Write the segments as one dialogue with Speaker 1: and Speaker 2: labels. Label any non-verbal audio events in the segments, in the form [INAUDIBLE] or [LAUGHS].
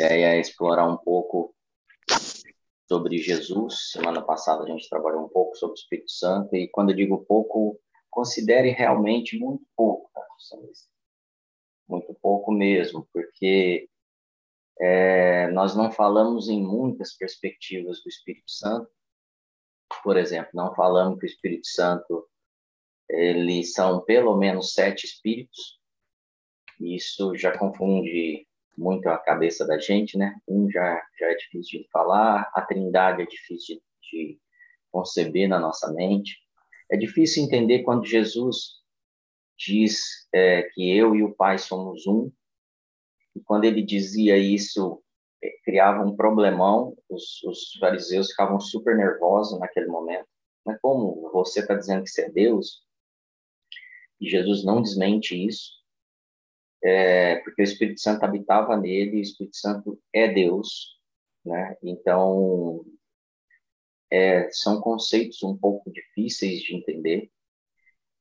Speaker 1: ideia é explorar um pouco sobre Jesus. Semana passada a gente trabalhou um pouco sobre o Espírito Santo e quando eu digo pouco, considere realmente muito pouco, tá? muito pouco mesmo, porque é, nós não falamos em muitas perspectivas do Espírito Santo. Por exemplo, não falamos que o Espírito Santo eles são pelo menos sete espíritos. Isso já confunde muito a cabeça da gente, né? Um já, já é difícil de falar, a trindade é difícil de, de conceber na nossa mente. É difícil entender quando Jesus diz é, que eu e o Pai somos um, e quando ele dizia isso, é, criava um problemão, os, os fariseus ficavam super nervosos naquele momento. Mas como você está dizendo que você é Deus? E Jesus não desmente isso é, porque o Espírito Santo habitava nele, o Espírito Santo é Deus, né? Então, é, são conceitos um pouco difíceis de entender,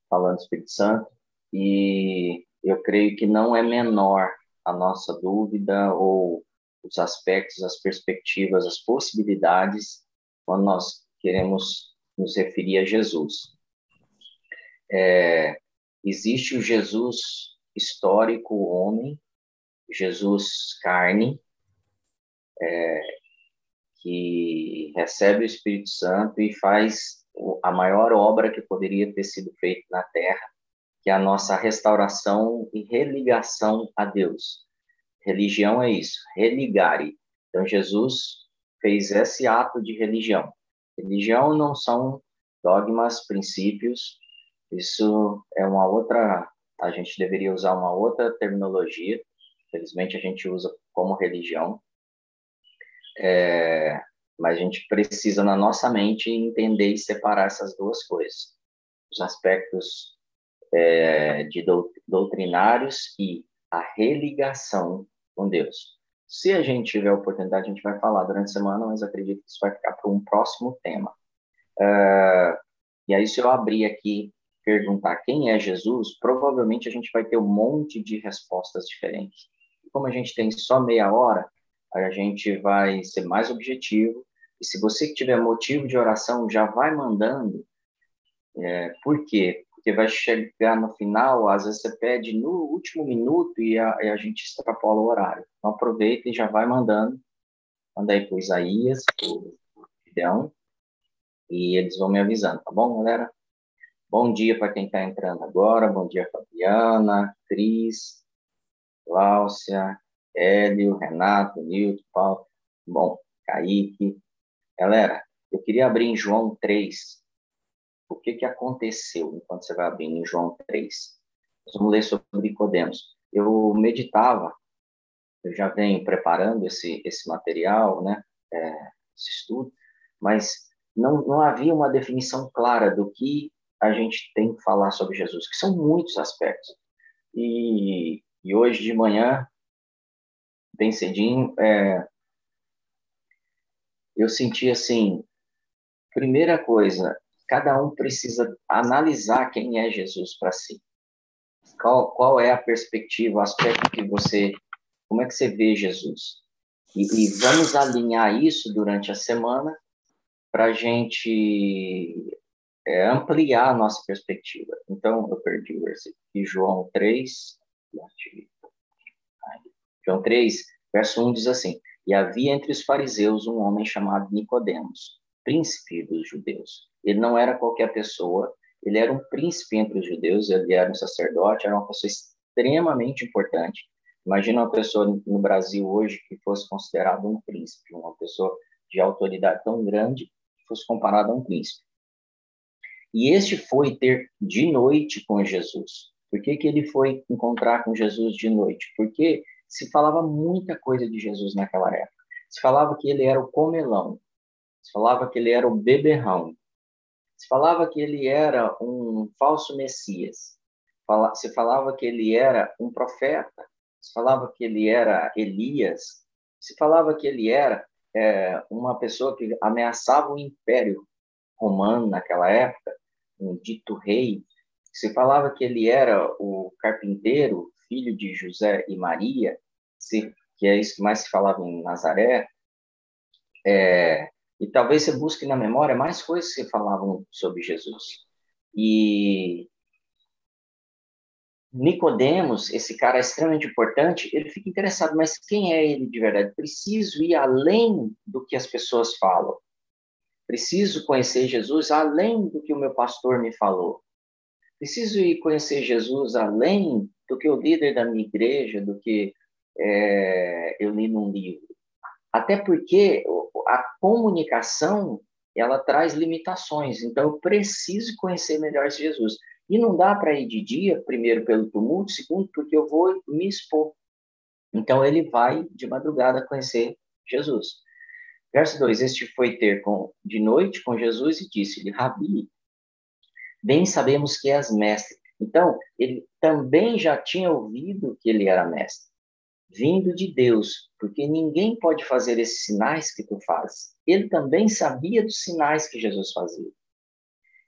Speaker 1: falando do Espírito Santo, e eu creio que não é menor a nossa dúvida ou os aspectos, as perspectivas, as possibilidades quando nós queremos nos referir a Jesus. É, existe o Jesus histórico homem, Jesus carne, é, que recebe o Espírito Santo e faz a maior obra que poderia ter sido feita na Terra, que é a nossa restauração e religação a Deus. Religião é isso, religare. Então, Jesus fez esse ato de religião. Religião não são dogmas, princípios, isso é uma outra a gente deveria usar uma outra terminologia. Felizmente, a gente usa como religião. É, mas a gente precisa, na nossa mente, entender e separar essas duas coisas. Os aspectos é, de doutrinários e a religação com Deus. Se a gente tiver oportunidade, a gente vai falar durante a semana, mas acredito que isso vai ficar para um próximo tema. Uh, e aí, se eu abrir aqui perguntar quem é Jesus, provavelmente a gente vai ter um monte de respostas diferentes. Como a gente tem só meia hora, a gente vai ser mais objetivo. E se você tiver motivo de oração, já vai mandando. É, por quê? Porque vai chegar no final, às vezes você pede no último minuto e a, e a gente extrapola o horário. Então aproveita e já vai mandando. Manda aí para o Isaías, para o Gideão, e eles vão me avisando, tá bom, galera? Bom dia para quem está entrando agora. Bom dia, Fabiana, Cris, Cláudia, Hélio, Renato, Nilton, Paulo. Bom, Kaique. Galera, eu queria abrir em João 3. O que, que aconteceu enquanto você vai abrir em João 3? Nós vamos ler sobre Nicodemos. Eu meditava, eu já venho preparando esse, esse material, né, é, esse estudo, mas não, não havia uma definição clara do que a gente tem que falar sobre Jesus, que são muitos aspectos. E, e hoje de manhã, bem cedinho, é, eu senti assim, primeira coisa, cada um precisa analisar quem é Jesus para si. Qual, qual é a perspectiva, o aspecto que você, como é que você vê Jesus? E, e vamos alinhar isso durante a semana para a gente é, ampliar a nossa perspectiva. Então, eu perdi o versículo de João 3, João 3, verso 1 diz assim: E havia entre os fariseus um homem chamado Nicodemos, príncipe dos judeus. Ele não era qualquer pessoa, ele era um príncipe entre os judeus, ele era um sacerdote, era uma pessoa extremamente importante. Imagina uma pessoa no Brasil hoje que fosse considerada um príncipe, uma pessoa de autoridade tão grande que fosse comparada a um príncipe. E este foi ter de noite com Jesus. Por que, que ele foi encontrar com Jesus de noite? Porque se falava muita coisa de Jesus naquela época. Se falava que ele era o comelão, se falava que ele era o beberrão, se falava que ele era um falso Messias, se falava que ele era um profeta, se falava que ele era Elias, se falava que ele era é, uma pessoa que ameaçava o império romano naquela época, um dito rei, se falava que ele era o carpinteiro, filho de José e Maria, se que é isso que mais se falava em Nazaré, é, e talvez você busque na memória mais coisas que falavam sobre Jesus. E Nicodemos, esse cara extremamente importante, ele fica interessado, mas quem é ele de verdade? Preciso ir além do que as pessoas falam. Preciso conhecer Jesus além do que o meu pastor me falou. Preciso ir conhecer Jesus além do que o líder da minha igreja, do que é, eu li num livro. Até porque a comunicação ela traz limitações. Então eu preciso conhecer melhor esse Jesus. E não dá para ir de dia, primeiro pelo tumulto, segundo porque eu vou me expor. Então ele vai de madrugada conhecer Jesus. Verso 2: Este foi ter com, de noite com Jesus e disse-lhe: Rabi, bem sabemos que és mestre. Então, ele também já tinha ouvido que ele era mestre, vindo de Deus, porque ninguém pode fazer esses sinais que tu fazes. Ele também sabia dos sinais que Jesus fazia.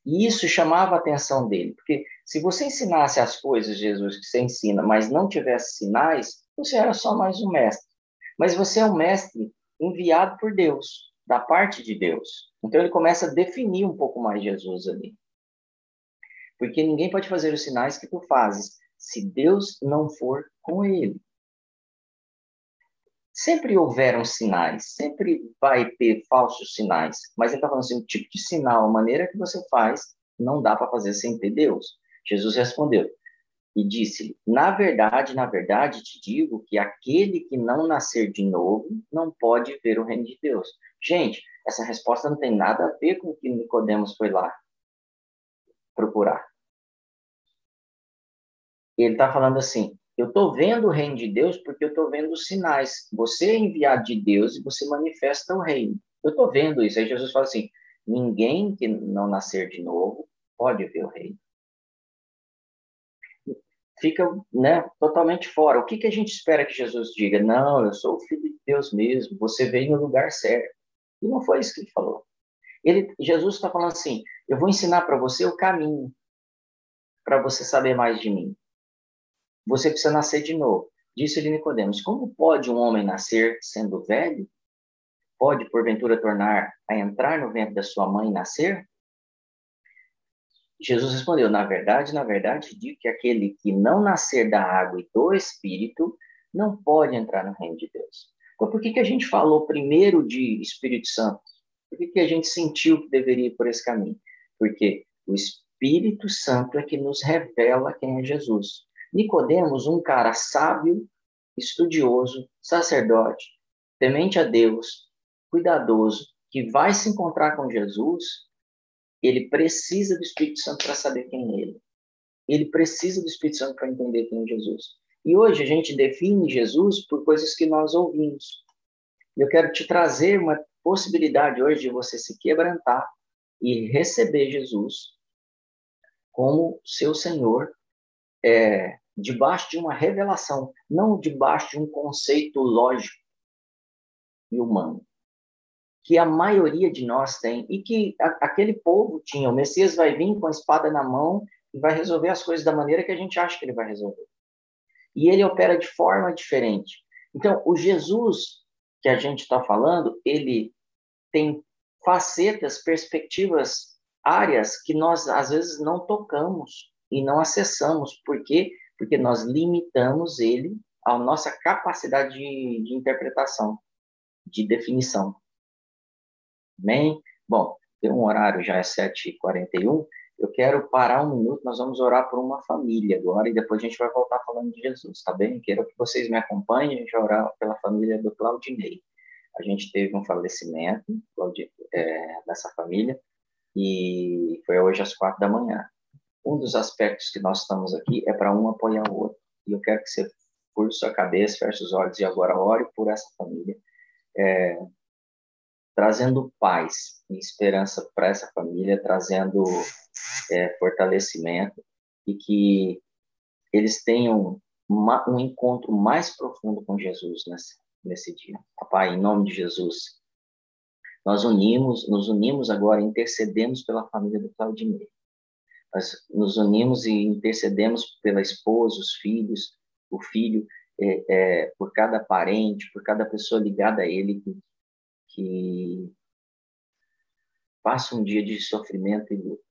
Speaker 1: E isso chamava a atenção dele, porque se você ensinasse as coisas, Jesus, que você ensina, mas não tivesse sinais, você era só mais um mestre. Mas você é um mestre enviado por Deus, da parte de Deus. Então ele começa a definir um pouco mais Jesus ali. Porque ninguém pode fazer os sinais que tu fazes se Deus não for com ele. Sempre houveram sinais, sempre vai ter falsos sinais, mas ele está falando assim, o tipo de sinal, a maneira que você faz, não dá para fazer sem ter Deus. Jesus respondeu e disse-lhe: Na verdade, na verdade, te digo que aquele que não nascer de novo não pode ver o reino de Deus. Gente, essa resposta não tem nada a ver com o que Nicodemos foi lá procurar. Ele está falando assim: eu estou vendo o reino de Deus porque eu estou vendo os sinais. Você é enviado de Deus e você manifesta o reino. Eu estou vendo isso. Aí Jesus fala assim: ninguém que não nascer de novo pode ver o reino. Fica né, totalmente fora. O que, que a gente espera que Jesus diga? Não, eu sou o filho de Deus mesmo. Você veio no lugar certo. E não foi isso que ele falou. Ele, Jesus está falando assim: eu vou ensinar para você o caminho para você saber mais de mim. Você precisa nascer de novo. Disse-lhe Nicodemos: Como pode um homem nascer sendo velho? Pode, porventura, tornar a entrar no ventre da sua mãe e nascer? Jesus respondeu: Na verdade, na verdade, digo que aquele que não nascer da água e do Espírito não pode entrar no reino de Deus. Então, por que, que a gente falou primeiro de Espírito Santo? Por que, que a gente sentiu que deveria ir por esse caminho? Porque o Espírito Santo é que nos revela quem é Jesus. Nicodemos, um cara sábio, estudioso, sacerdote, temente a Deus, cuidadoso, que vai se encontrar com Jesus, ele precisa do Espírito Santo para saber quem é ele. Ele precisa do Espírito Santo para entender quem é Jesus. E hoje a gente define Jesus por coisas que nós ouvimos. Eu quero te trazer uma possibilidade hoje de você se quebrantar e receber Jesus como seu Senhor é, debaixo de uma revelação, não debaixo de um conceito lógico e humano, que a maioria de nós tem e que a, aquele povo tinha. O Messias vai vir com a espada na mão e vai resolver as coisas da maneira que a gente acha que ele vai resolver. E ele opera de forma diferente. Então, o Jesus que a gente está falando, ele tem facetas, perspectivas, áreas que nós às vezes não tocamos e não acessamos, porque porque nós limitamos ele à nossa capacidade de, de interpretação, de definição. Bem, bom, tem um horário, já é 7h41, eu quero parar um minuto, nós vamos orar por uma família agora e depois a gente vai voltar falando de Jesus, tá bem? Quero que vocês me acompanhem, a gente vai orar pela família do Claudinei. A gente teve um falecimento é, dessa família e foi hoje às quatro da manhã um dos aspectos que nós estamos aqui é para um apoiar o outro. E eu quero que você curte sua cabeça, feche os olhos e agora ore por essa família, é, trazendo paz e esperança para essa família, trazendo é, fortalecimento e que eles tenham uma, um encontro mais profundo com Jesus nesse, nesse dia. Papai, em nome de Jesus, nós unimos, nos unimos agora, intercedemos pela família do Claudinei nós nos unimos e intercedemos pela esposa, os filhos, o filho, é, é, por cada parente, por cada pessoa ligada a Ele que, que passa um dia de sofrimento e luta.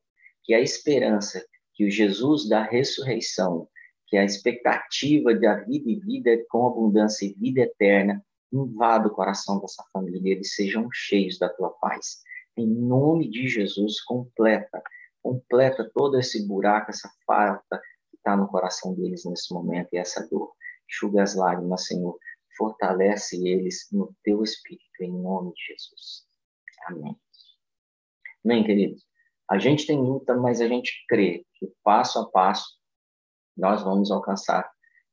Speaker 1: Que a esperança, que o Jesus da ressurreição, que a expectativa da vida e vida com abundância e vida eterna invada o coração dessa família, eles sejam cheios da tua paz. Em nome de Jesus, completa, completa todo esse buraco, essa falta que está no coração deles nesse momento e essa dor. Enxuga as lágrimas, Senhor. Fortalece eles no teu espírito, em nome de Jesus. Amém. Amém, queridos? A gente tem luta, mas a gente crê que passo a passo nós vamos alcançar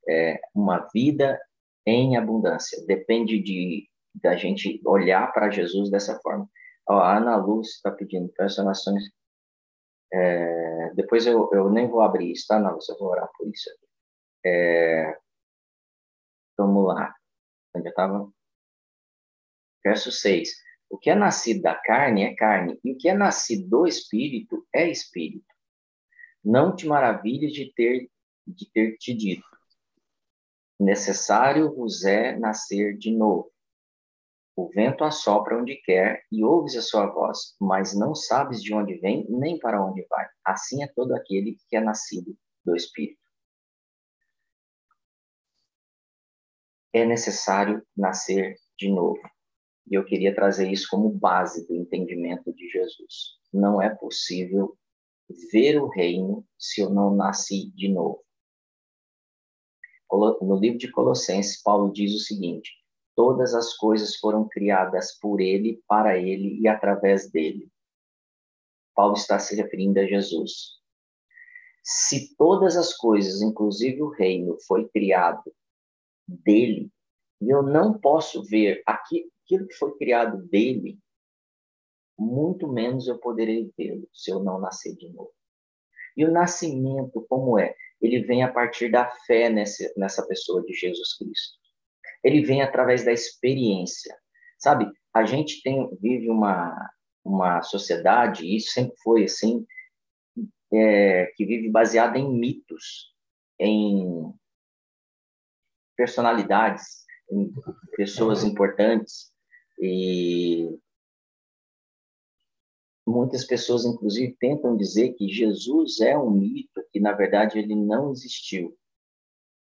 Speaker 1: é, uma vida em abundância. Depende de da gente olhar para Jesus dessa forma. Ó, a Ana Luz está pedindo personações. É, depois eu, eu nem vou abrir isso, tá, Ana Luz? Eu vou orar por isso. É, vamos lá. Onde eu estava? Verso 6. O que é nascido da carne é carne, e o que é nascido do espírito é espírito. Não te maravilhes de ter de ter te dito: necessário vos é nascer de novo. O vento assopra onde quer e ouves a sua voz, mas não sabes de onde vem nem para onde vai. Assim é todo aquele que é nascido do Espírito. É necessário nascer de novo. E eu queria trazer isso como base do entendimento de Jesus. Não é possível ver o reino se eu não nasci de novo. No livro de Colossenses, Paulo diz o seguinte: Todas as coisas foram criadas por ele, para ele e através dele. Paulo está se referindo a Jesus. Se todas as coisas, inclusive o reino, foi criado dele, e eu não posso ver aquilo que foi criado dele, muito menos eu poderei vê-lo se eu não nascer de novo. E o nascimento, como é? Ele vem a partir da fé nessa, nessa pessoa de Jesus Cristo ele vem através da experiência. Sabe, a gente tem vive uma, uma sociedade, e isso sempre foi assim, é, que vive baseada em mitos, em personalidades, em pessoas importantes, e muitas pessoas, inclusive, tentam dizer que Jesus é um mito, que na verdade ele não existiu.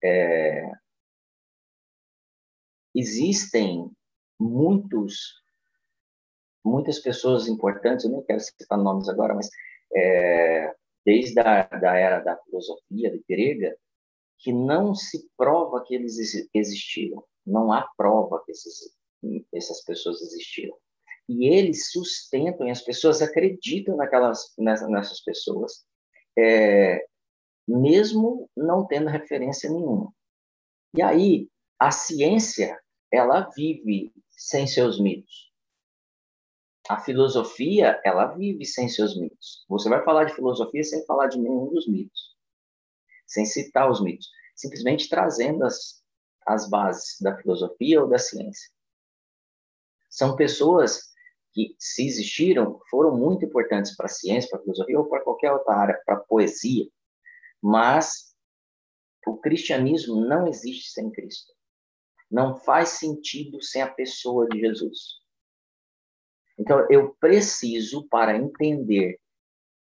Speaker 1: É, existem muitos muitas pessoas importantes, eu nem quero citar nomes agora, mas é, desde a da era da filosofia grega, que não se prova que eles existiram, não há prova que esses, essas pessoas existiram. E eles sustentam, e as pessoas acreditam naquelas, nessas pessoas, é, mesmo não tendo referência nenhuma. E aí, a ciência ela vive sem seus mitos. A filosofia, ela vive sem seus mitos. Você vai falar de filosofia sem falar de nenhum dos mitos, sem citar os mitos, simplesmente trazendo as, as bases da filosofia ou da ciência. São pessoas que, se existiram, foram muito importantes para a ciência, para a filosofia ou para qualquer outra área, para a poesia, mas o cristianismo não existe sem Cristo não faz sentido sem a pessoa de Jesus. Então, eu preciso, para entender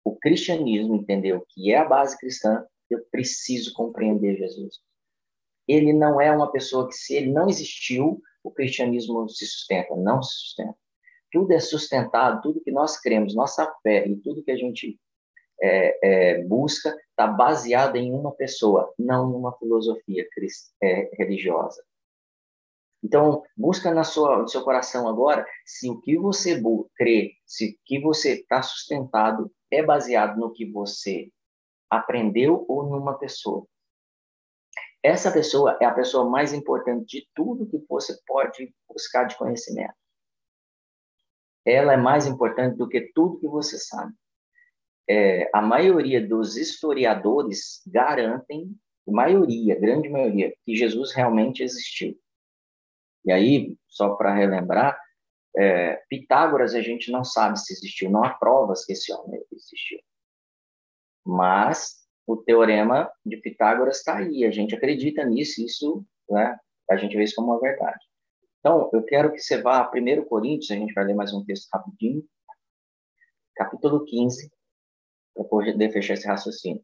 Speaker 1: o cristianismo, entender o que é a base cristã, eu preciso compreender Jesus. Ele não é uma pessoa que, se ele não existiu, o cristianismo se sustenta. Não se sustenta. Tudo é sustentado, tudo que nós cremos, nossa fé e tudo que a gente é, é, busca está baseado em uma pessoa, não numa filosofia é, religiosa. Então, busca na sua, no seu coração agora se o que você crê, se o que você está sustentado é baseado no que você aprendeu ou numa pessoa. Essa pessoa é a pessoa mais importante de tudo que você pode buscar de conhecimento. Ela é mais importante do que tudo que você sabe. É, a maioria dos historiadores garantem, maioria, grande maioria, que Jesus realmente existiu. E aí, só para relembrar, é, Pitágoras a gente não sabe se existiu, não há provas que esse homem existiu. Mas o teorema de Pitágoras está aí, a gente acredita nisso, isso né? A gente vê isso como uma verdade. Então, eu quero que você vá a 1 Coríntios, a gente vai ler mais um texto rapidinho, capítulo 15, para poder fechar esse raciocínio.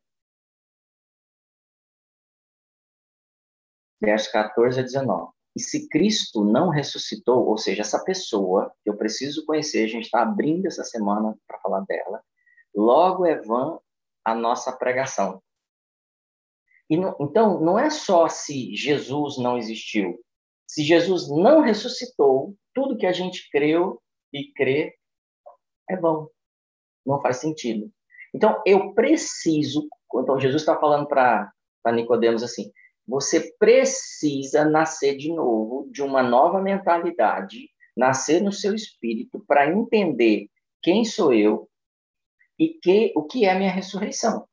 Speaker 1: Verso 14 a 19. E se Cristo não ressuscitou, ou seja, essa pessoa que eu preciso conhecer, a gente está abrindo essa semana para falar dela, logo é vã a nossa pregação. Não, então, não é só se Jesus não existiu. Se Jesus não ressuscitou, tudo que a gente creu e crê é vão. Não faz sentido. Então, eu preciso. Então, Jesus está falando para Nicodemos assim: você precisa nascer de novo, de uma nova mentalidade, nascer no seu espírito para entender quem sou eu e que, o que é a minha ressurreição.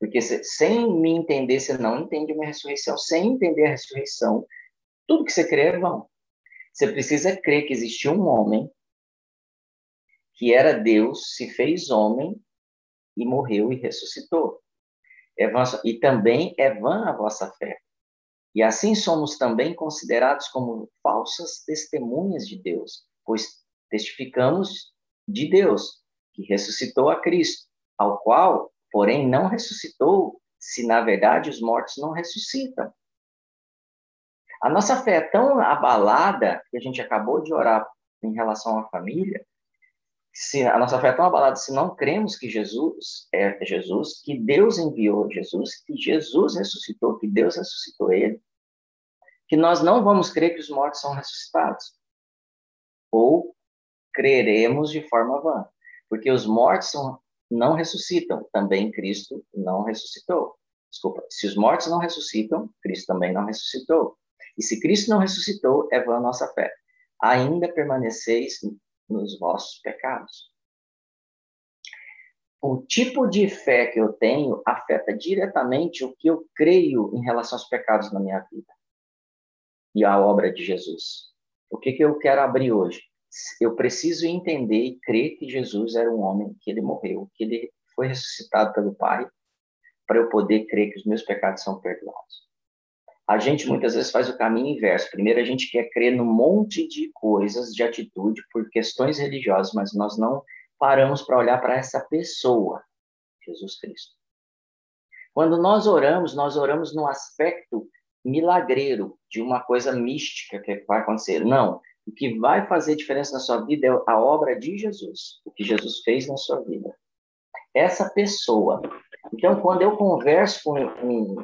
Speaker 1: Porque se, sem me entender, você não entende a minha ressurreição. Sem entender a ressurreição, tudo que você crê é vão. Você precisa crer que existiu um homem que era Deus, se fez homem e morreu e ressuscitou. É e também é vã a vossa fé. E assim somos também considerados como falsas testemunhas de Deus, pois testificamos de Deus, que ressuscitou a Cristo, ao qual, porém, não ressuscitou, se na verdade os mortos não ressuscitam. A nossa fé é tão abalada, que a gente acabou de orar em relação à família, se a nossa fé é tão abalada, se não cremos que Jesus é Jesus, que Deus enviou Jesus, que Jesus ressuscitou, que Deus ressuscitou ele, que nós não vamos crer que os mortos são ressuscitados. Ou creremos de forma vã, porque os mortos não ressuscitam, também Cristo não ressuscitou. Desculpa, se os mortos não ressuscitam, Cristo também não ressuscitou. E se Cristo não ressuscitou, é vã a nossa fé. Ainda permaneceis nos vossos pecados. O tipo de fé que eu tenho afeta diretamente o que eu creio em relação aos pecados na minha vida e à obra de Jesus. O que, que eu quero abrir hoje? Eu preciso entender e crer que Jesus era um homem, que ele morreu, que ele foi ressuscitado pelo Pai, para eu poder crer que os meus pecados são perdoados. A gente muitas vezes faz o caminho inverso. Primeiro a gente quer crer num monte de coisas, de atitude, por questões religiosas, mas nós não paramos para olhar para essa pessoa, Jesus Cristo. Quando nós oramos, nós oramos no aspecto milagreiro, de uma coisa mística que vai acontecer. Não. O que vai fazer diferença na sua vida é a obra de Jesus, o que Jesus fez na sua vida. Essa pessoa. Então, quando eu converso com, com,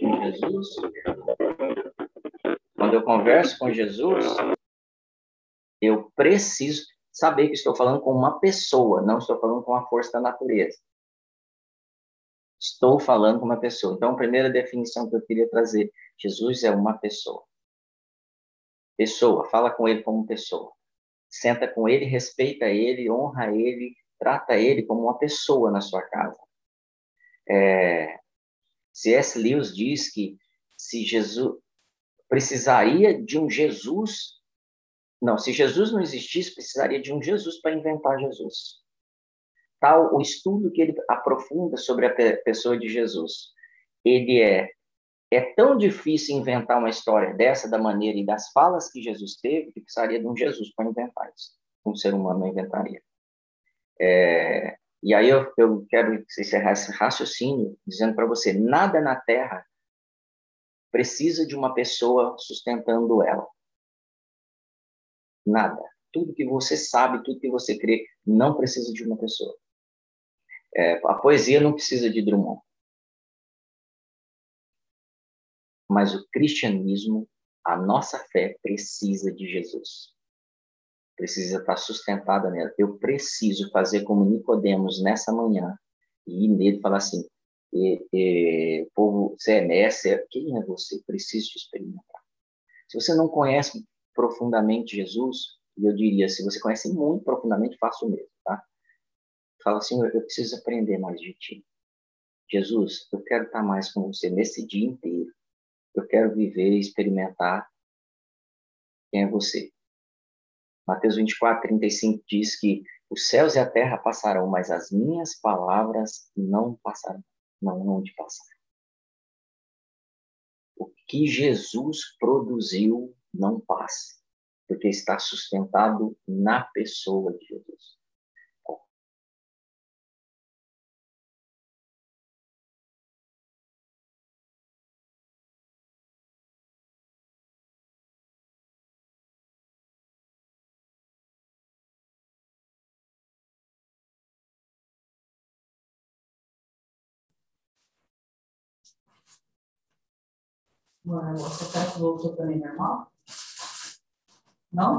Speaker 1: com Jesus, quando eu converso com Jesus, eu preciso saber que estou falando com uma pessoa, não estou falando com a força da natureza. Estou falando com uma pessoa. Então, a primeira definição que eu queria trazer: Jesus é uma pessoa. Pessoa, fala com ele como pessoa. Senta com ele, respeita ele, honra ele, trata ele como uma pessoa na sua casa. É, C.S. Lewis diz que se Jesus precisaria de um Jesus, não, se Jesus não existisse, precisaria de um Jesus para inventar Jesus. Tal o estudo que ele aprofunda sobre a pessoa de Jesus. Ele é é tão difícil inventar uma história dessa da maneira e das falas que Jesus teve que precisaria de um Jesus para inventar isso. Um ser humano não inventaria. É, e aí eu, eu quero encerrar esse raciocínio dizendo para você: nada na Terra precisa de uma pessoa sustentando ela. Nada. Tudo que você sabe, tudo que você crê, não precisa de uma pessoa. É, a poesia não precisa de Drummond. Mas o cristianismo, a nossa fé, precisa de Jesus precisa estar sustentada nela. Eu preciso fazer como Nicodemos nessa manhã e ir nele e falar assim: e, e, povo, você é mestre, quem é você? Preciso te experimentar. Se você não conhece profundamente Jesus, eu diria, se você conhece muito profundamente, faça o mesmo, tá? Fala assim, eu preciso aprender mais de ti. Jesus, eu quero estar mais com você nesse dia inteiro. Eu quero viver e experimentar quem é você. Mateus 24, 35 diz que os céus e a terra passarão, mas as minhas palavras não passarão, não, não de passar. que Jesus produziu não passa, porque está sustentado na pessoa de Jesus.
Speaker 2: Você quer que voltou também normal? Não?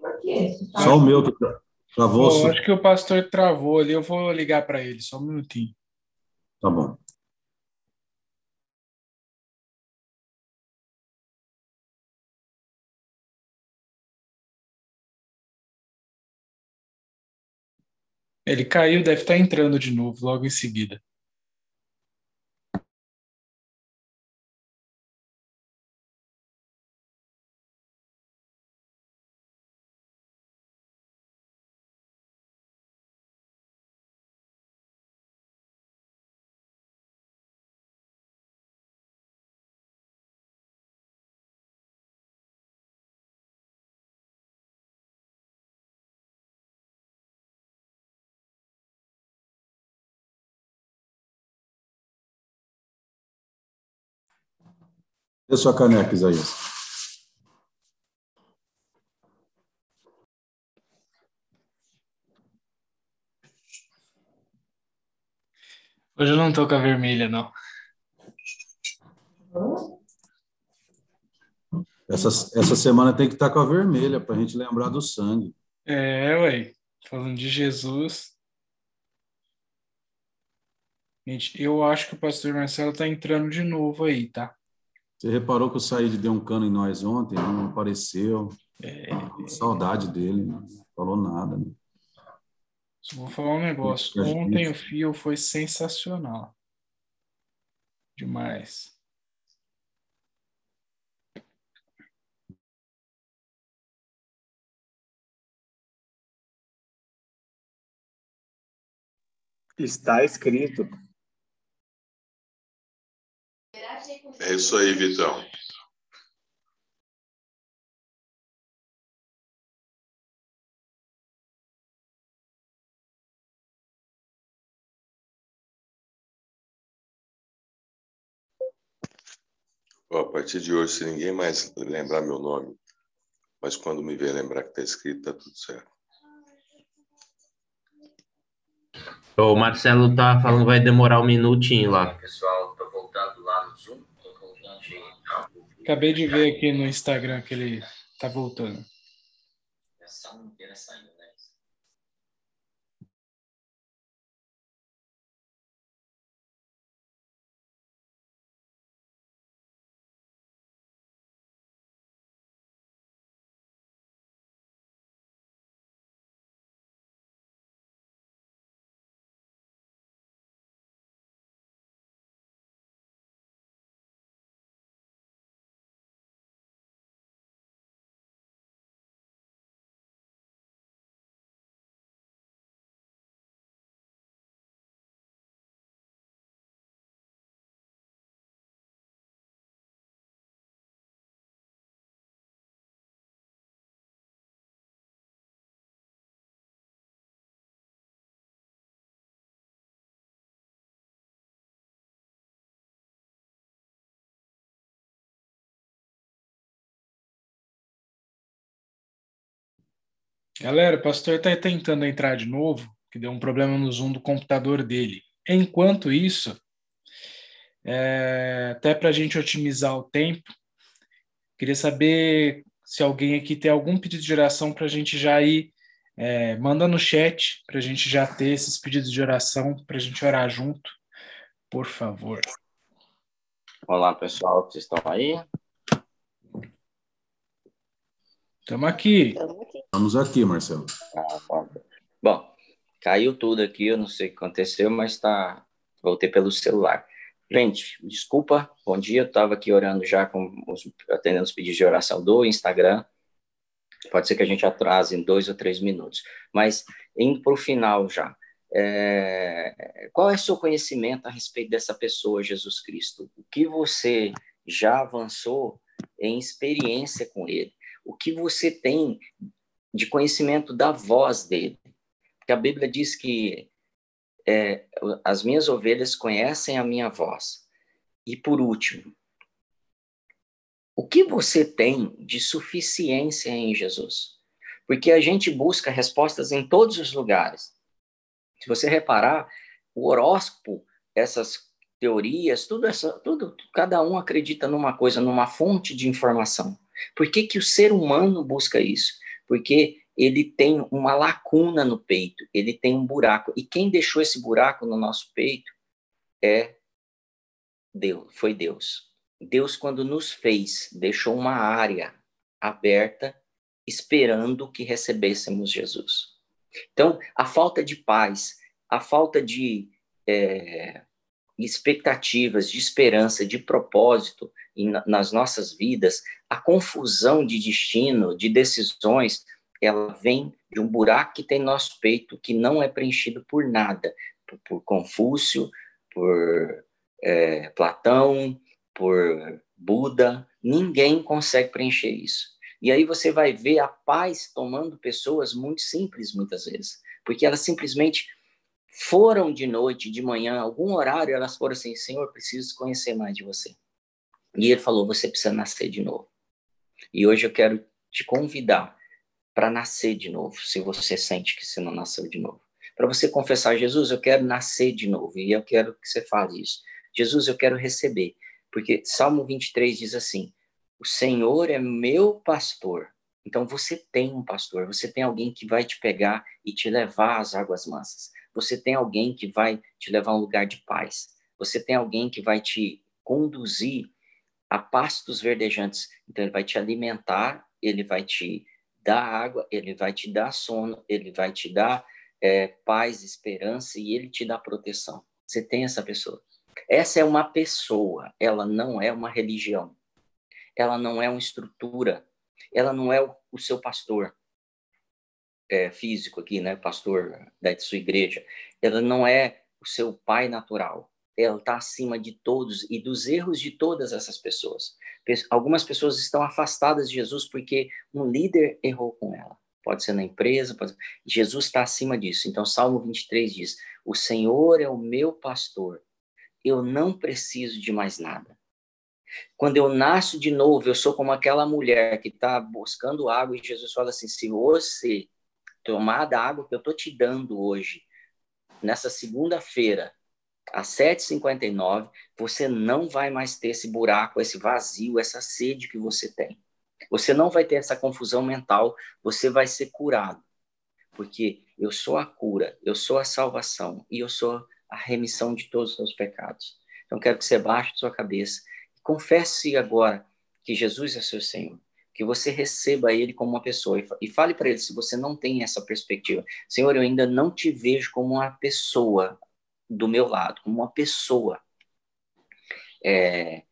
Speaker 2: Por quê? Tá
Speaker 3: Só o meu que travou.
Speaker 4: Pô, acho que o pastor travou ali. Eu vou ligar para ele, só um minutinho.
Speaker 3: Tá bom.
Speaker 4: Ele caiu, deve estar entrando de novo logo em seguida.
Speaker 3: Dê sua caneca, Isaías.
Speaker 4: Hoje eu não tô com a vermelha, não.
Speaker 3: Essa, essa semana tem que estar com a vermelha para a gente lembrar do sangue.
Speaker 4: É, ué. Falando de Jesus. Gente, eu acho que o pastor Marcelo tá entrando de novo aí, tá?
Speaker 3: Você reparou que o Said deu um cano em nós ontem, não apareceu.
Speaker 4: É,
Speaker 3: Saudade dele, não falou nada. Né?
Speaker 4: só vou falar um negócio. Ontem o fio foi sensacional. Demais.
Speaker 5: Está escrito.
Speaker 6: É isso aí, Vitão. Ó, a partir de hoje, se ninguém mais lembrar meu nome, mas quando me ver lembrar que está escrito, tá tudo certo.
Speaker 7: O Marcelo tá falando que vai demorar um minutinho lá.
Speaker 1: Pessoal, tô voltando lá no Zoom. Tô voltando de...
Speaker 4: Acabei de ver aqui no Instagram que ele tá voltando.
Speaker 1: Inteira saindo,
Speaker 4: Galera, o pastor está tentando entrar de novo, que deu um problema no Zoom do computador dele. Enquanto isso, é, até para a gente otimizar o tempo, queria saber se alguém aqui tem algum pedido de oração para a gente já ir. É, manda no chat para a gente já ter esses pedidos de oração, para a gente orar junto, por favor.
Speaker 1: Olá, pessoal, vocês estão aí?
Speaker 4: Estamos aqui.
Speaker 3: Estamos aqui, Marcelo.
Speaker 1: Ah, bom. Bom, caiu tudo aqui, eu não sei o que aconteceu, mas tá. Voltei pelo celular. Gente, desculpa, bom dia. Eu estava aqui orando já com os, atendendo os pedidos de oração do Instagram. Pode ser que a gente atrase em dois ou três minutos. Mas, indo para o final já, é, qual é o seu conhecimento a respeito dessa pessoa, Jesus Cristo? O que você já avançou em experiência com ele? O que você tem de conhecimento da voz dele? Porque a Bíblia diz que é, as minhas ovelhas conhecem a minha voz. E por último, o que você tem de suficiência em Jesus? Porque a gente busca respostas em todos os lugares. Se você reparar, o horóscopo, essas teorias, tudo essa, tudo, cada um acredita numa coisa, numa fonte de informação. Por que, que o ser humano busca isso? Porque ele tem uma lacuna no peito, ele tem um buraco. E quem deixou esse buraco no nosso peito é Deus, foi Deus. Deus, quando nos fez, deixou uma área aberta, esperando que recebêssemos Jesus. Então, a falta de paz, a falta de é, expectativas, de esperança, de propósito nas nossas vidas, a confusão de destino, de decisões, ela vem de um buraco que tem no nosso peito que não é preenchido por nada, por, por Confúcio, por é, Platão, por Buda, ninguém consegue preencher isso. E aí você vai ver a paz tomando pessoas muito simples muitas vezes, porque elas simplesmente foram de noite, de manhã, algum horário, elas foram assim: Senhor, preciso conhecer mais de você. E ele falou: Você precisa nascer de novo. E hoje eu quero te convidar para nascer de novo, se você sente que você não nasceu de novo. Para você confessar: Jesus, eu quero nascer de novo. E eu quero que você faça isso. Jesus, eu quero receber. Porque Salmo 23 diz assim: O Senhor é meu pastor. Então você tem um pastor, você tem alguém que vai te pegar e te levar às águas mansas. Você tem alguém que vai te levar a um lugar de paz. Você tem alguém que vai te conduzir a pastos verdejantes. Então ele vai te alimentar, ele vai te dar água, ele vai te dar sono, ele vai te dar é, paz, esperança e ele te dá proteção. Você tem essa pessoa. Essa é uma pessoa, ela não é uma religião. Ela não é uma estrutura. Ela não é o, o seu pastor é, físico aqui, né, pastor da sua igreja. Ela não é o seu pai natural. Ela está acima de todos e dos erros de todas essas pessoas. Algumas pessoas estão afastadas de Jesus porque um líder errou com ela. Pode ser na empresa, pode... Jesus está acima disso. Então, Salmo 23 diz: O Senhor é o meu pastor, eu não preciso de mais nada. Quando eu nasço de novo, eu sou como aquela mulher que está buscando água e Jesus fala assim: se você tomar da água que eu estou te dando hoje, nessa segunda-feira, às 7h59, você não vai mais ter esse buraco, esse vazio, essa sede que você tem. Você não vai ter essa confusão mental, você vai ser curado. Porque eu sou a cura, eu sou a salvação e eu sou a remissão de todos os seus pecados. Então, quero que você baixe sua cabeça confesse agora que Jesus é seu Senhor, que você receba Ele como uma pessoa e fale para Ele se você não tem essa perspectiva. Senhor, eu ainda não te vejo como uma pessoa do meu lado, como uma pessoa é,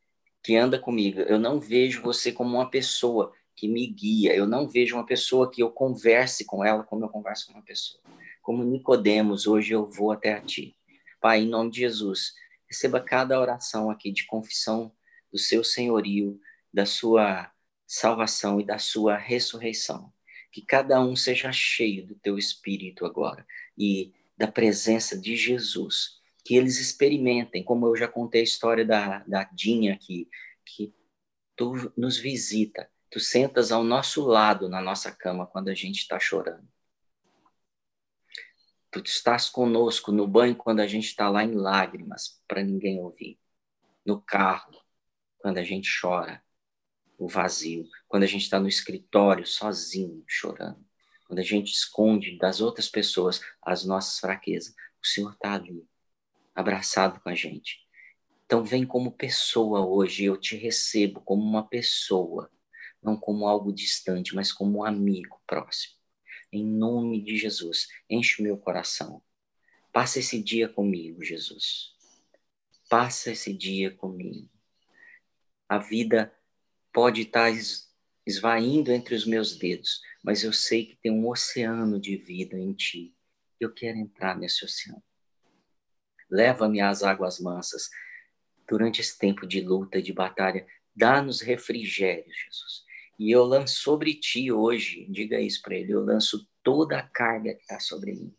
Speaker 1: que anda comigo. Eu não vejo você como uma pessoa que me guia. Eu não vejo uma pessoa que eu converse com ela como eu converso com uma pessoa. Como Nicodemos, hoje eu vou até a ti. Pai, em nome de Jesus, receba cada oração aqui de confissão do seu senhorio, da sua salvação e da sua ressurreição. Que cada um seja cheio do teu espírito agora e da presença de Jesus. Que eles experimentem, como eu já contei a história da, da Dinha aqui, que tu nos visita, tu sentas ao nosso lado na nossa cama quando a gente está chorando Tu estás conosco no banho quando a gente está lá em lágrimas, para ninguém ouvir. No carro, quando a gente chora, o vazio. Quando a gente está no escritório, sozinho, chorando. Quando a gente esconde das outras pessoas as nossas fraquezas. O Senhor está ali, abraçado com a gente. Então, vem como pessoa hoje. Eu te recebo como uma pessoa, não como algo distante, mas como um amigo próximo. Em nome de Jesus, enche o meu coração. Passa esse dia comigo, Jesus. Passa esse dia comigo. A vida pode estar esvaindo entre os meus dedos, mas eu sei que tem um oceano de vida em ti. Eu quero entrar nesse oceano. Leva-me às águas mansas durante esse tempo de luta, de batalha. Dá-nos refrigério, Jesus. E eu lanço sobre ti hoje, diga isso para ele, eu lanço toda a carga que está sobre mim.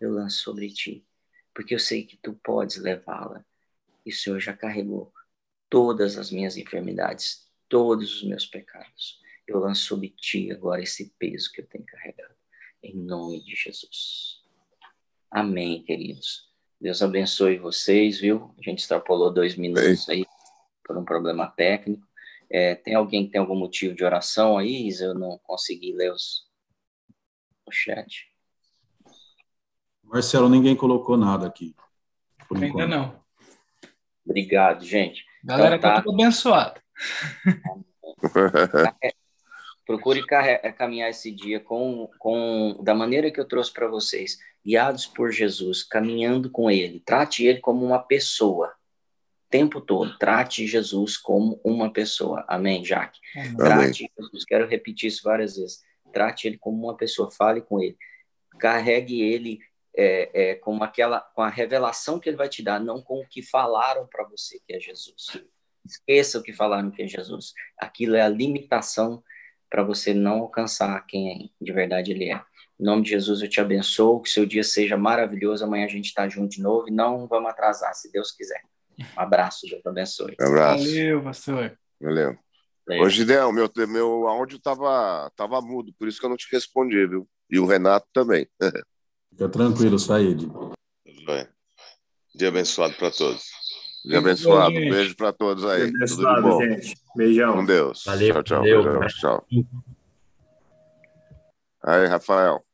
Speaker 1: Eu lanço sobre ti, porque eu sei que tu podes levá-la. E o Senhor já carregou todas as minhas enfermidades, todos os meus pecados. Eu lanço sobre ti agora esse peso que eu tenho carregado. Em nome de Jesus. Amém, queridos. Deus abençoe vocês, viu? A gente extrapolou dois minutos aí por um problema técnico. É, tem alguém que tem algum motivo de oração aí? Eu não consegui ler os, o chat.
Speaker 3: Marcelo, ninguém colocou nada aqui.
Speaker 4: Ainda enquanto. não.
Speaker 1: Obrigado, gente.
Speaker 4: Galera, então, tá, tá tudo abençoado. [LAUGHS]
Speaker 1: Procure é, caminhar esse dia com, com da maneira que eu trouxe para vocês, guiados por Jesus, caminhando com Ele. Trate Ele como uma pessoa, tempo todo. Trate Jesus como uma pessoa. Amém, Jaque? Amém. Trate Jesus. Quero repetir isso várias vezes. Trate Ele como uma pessoa. Fale com Ele. Carregue Ele é, é, com aquela, com a revelação que Ele vai te dar, não com o que falaram para você que é Jesus. Esqueça o que falaram que é Jesus. Aquilo é a limitação para você não alcançar quem de verdade ele é. Em nome de Jesus, eu te abençoo, que seu dia seja maravilhoso. Amanhã a gente está junto de novo e não vamos atrasar, se Deus quiser. Um abraço, Deus te abençoe.
Speaker 5: Um abraço.
Speaker 4: Valeu, pastor.
Speaker 5: Valeu. Valeu. Ô, Gideão, meu, meu áudio tava, tava mudo, por isso que eu não te respondi, viu? E o Renato também. [LAUGHS]
Speaker 3: Fica tranquilo, Saíde.
Speaker 6: Dia abençoado para todos.
Speaker 5: Dia abençoado. Beijo, Beijo para todos aí. Dia abençoado, Tudo de bom. gente.
Speaker 7: Beijão.
Speaker 5: Com Deus.
Speaker 7: Valeu.
Speaker 5: Tchau, tchau.
Speaker 7: Valeu,
Speaker 5: Beijão, tchau. Aí, Rafael.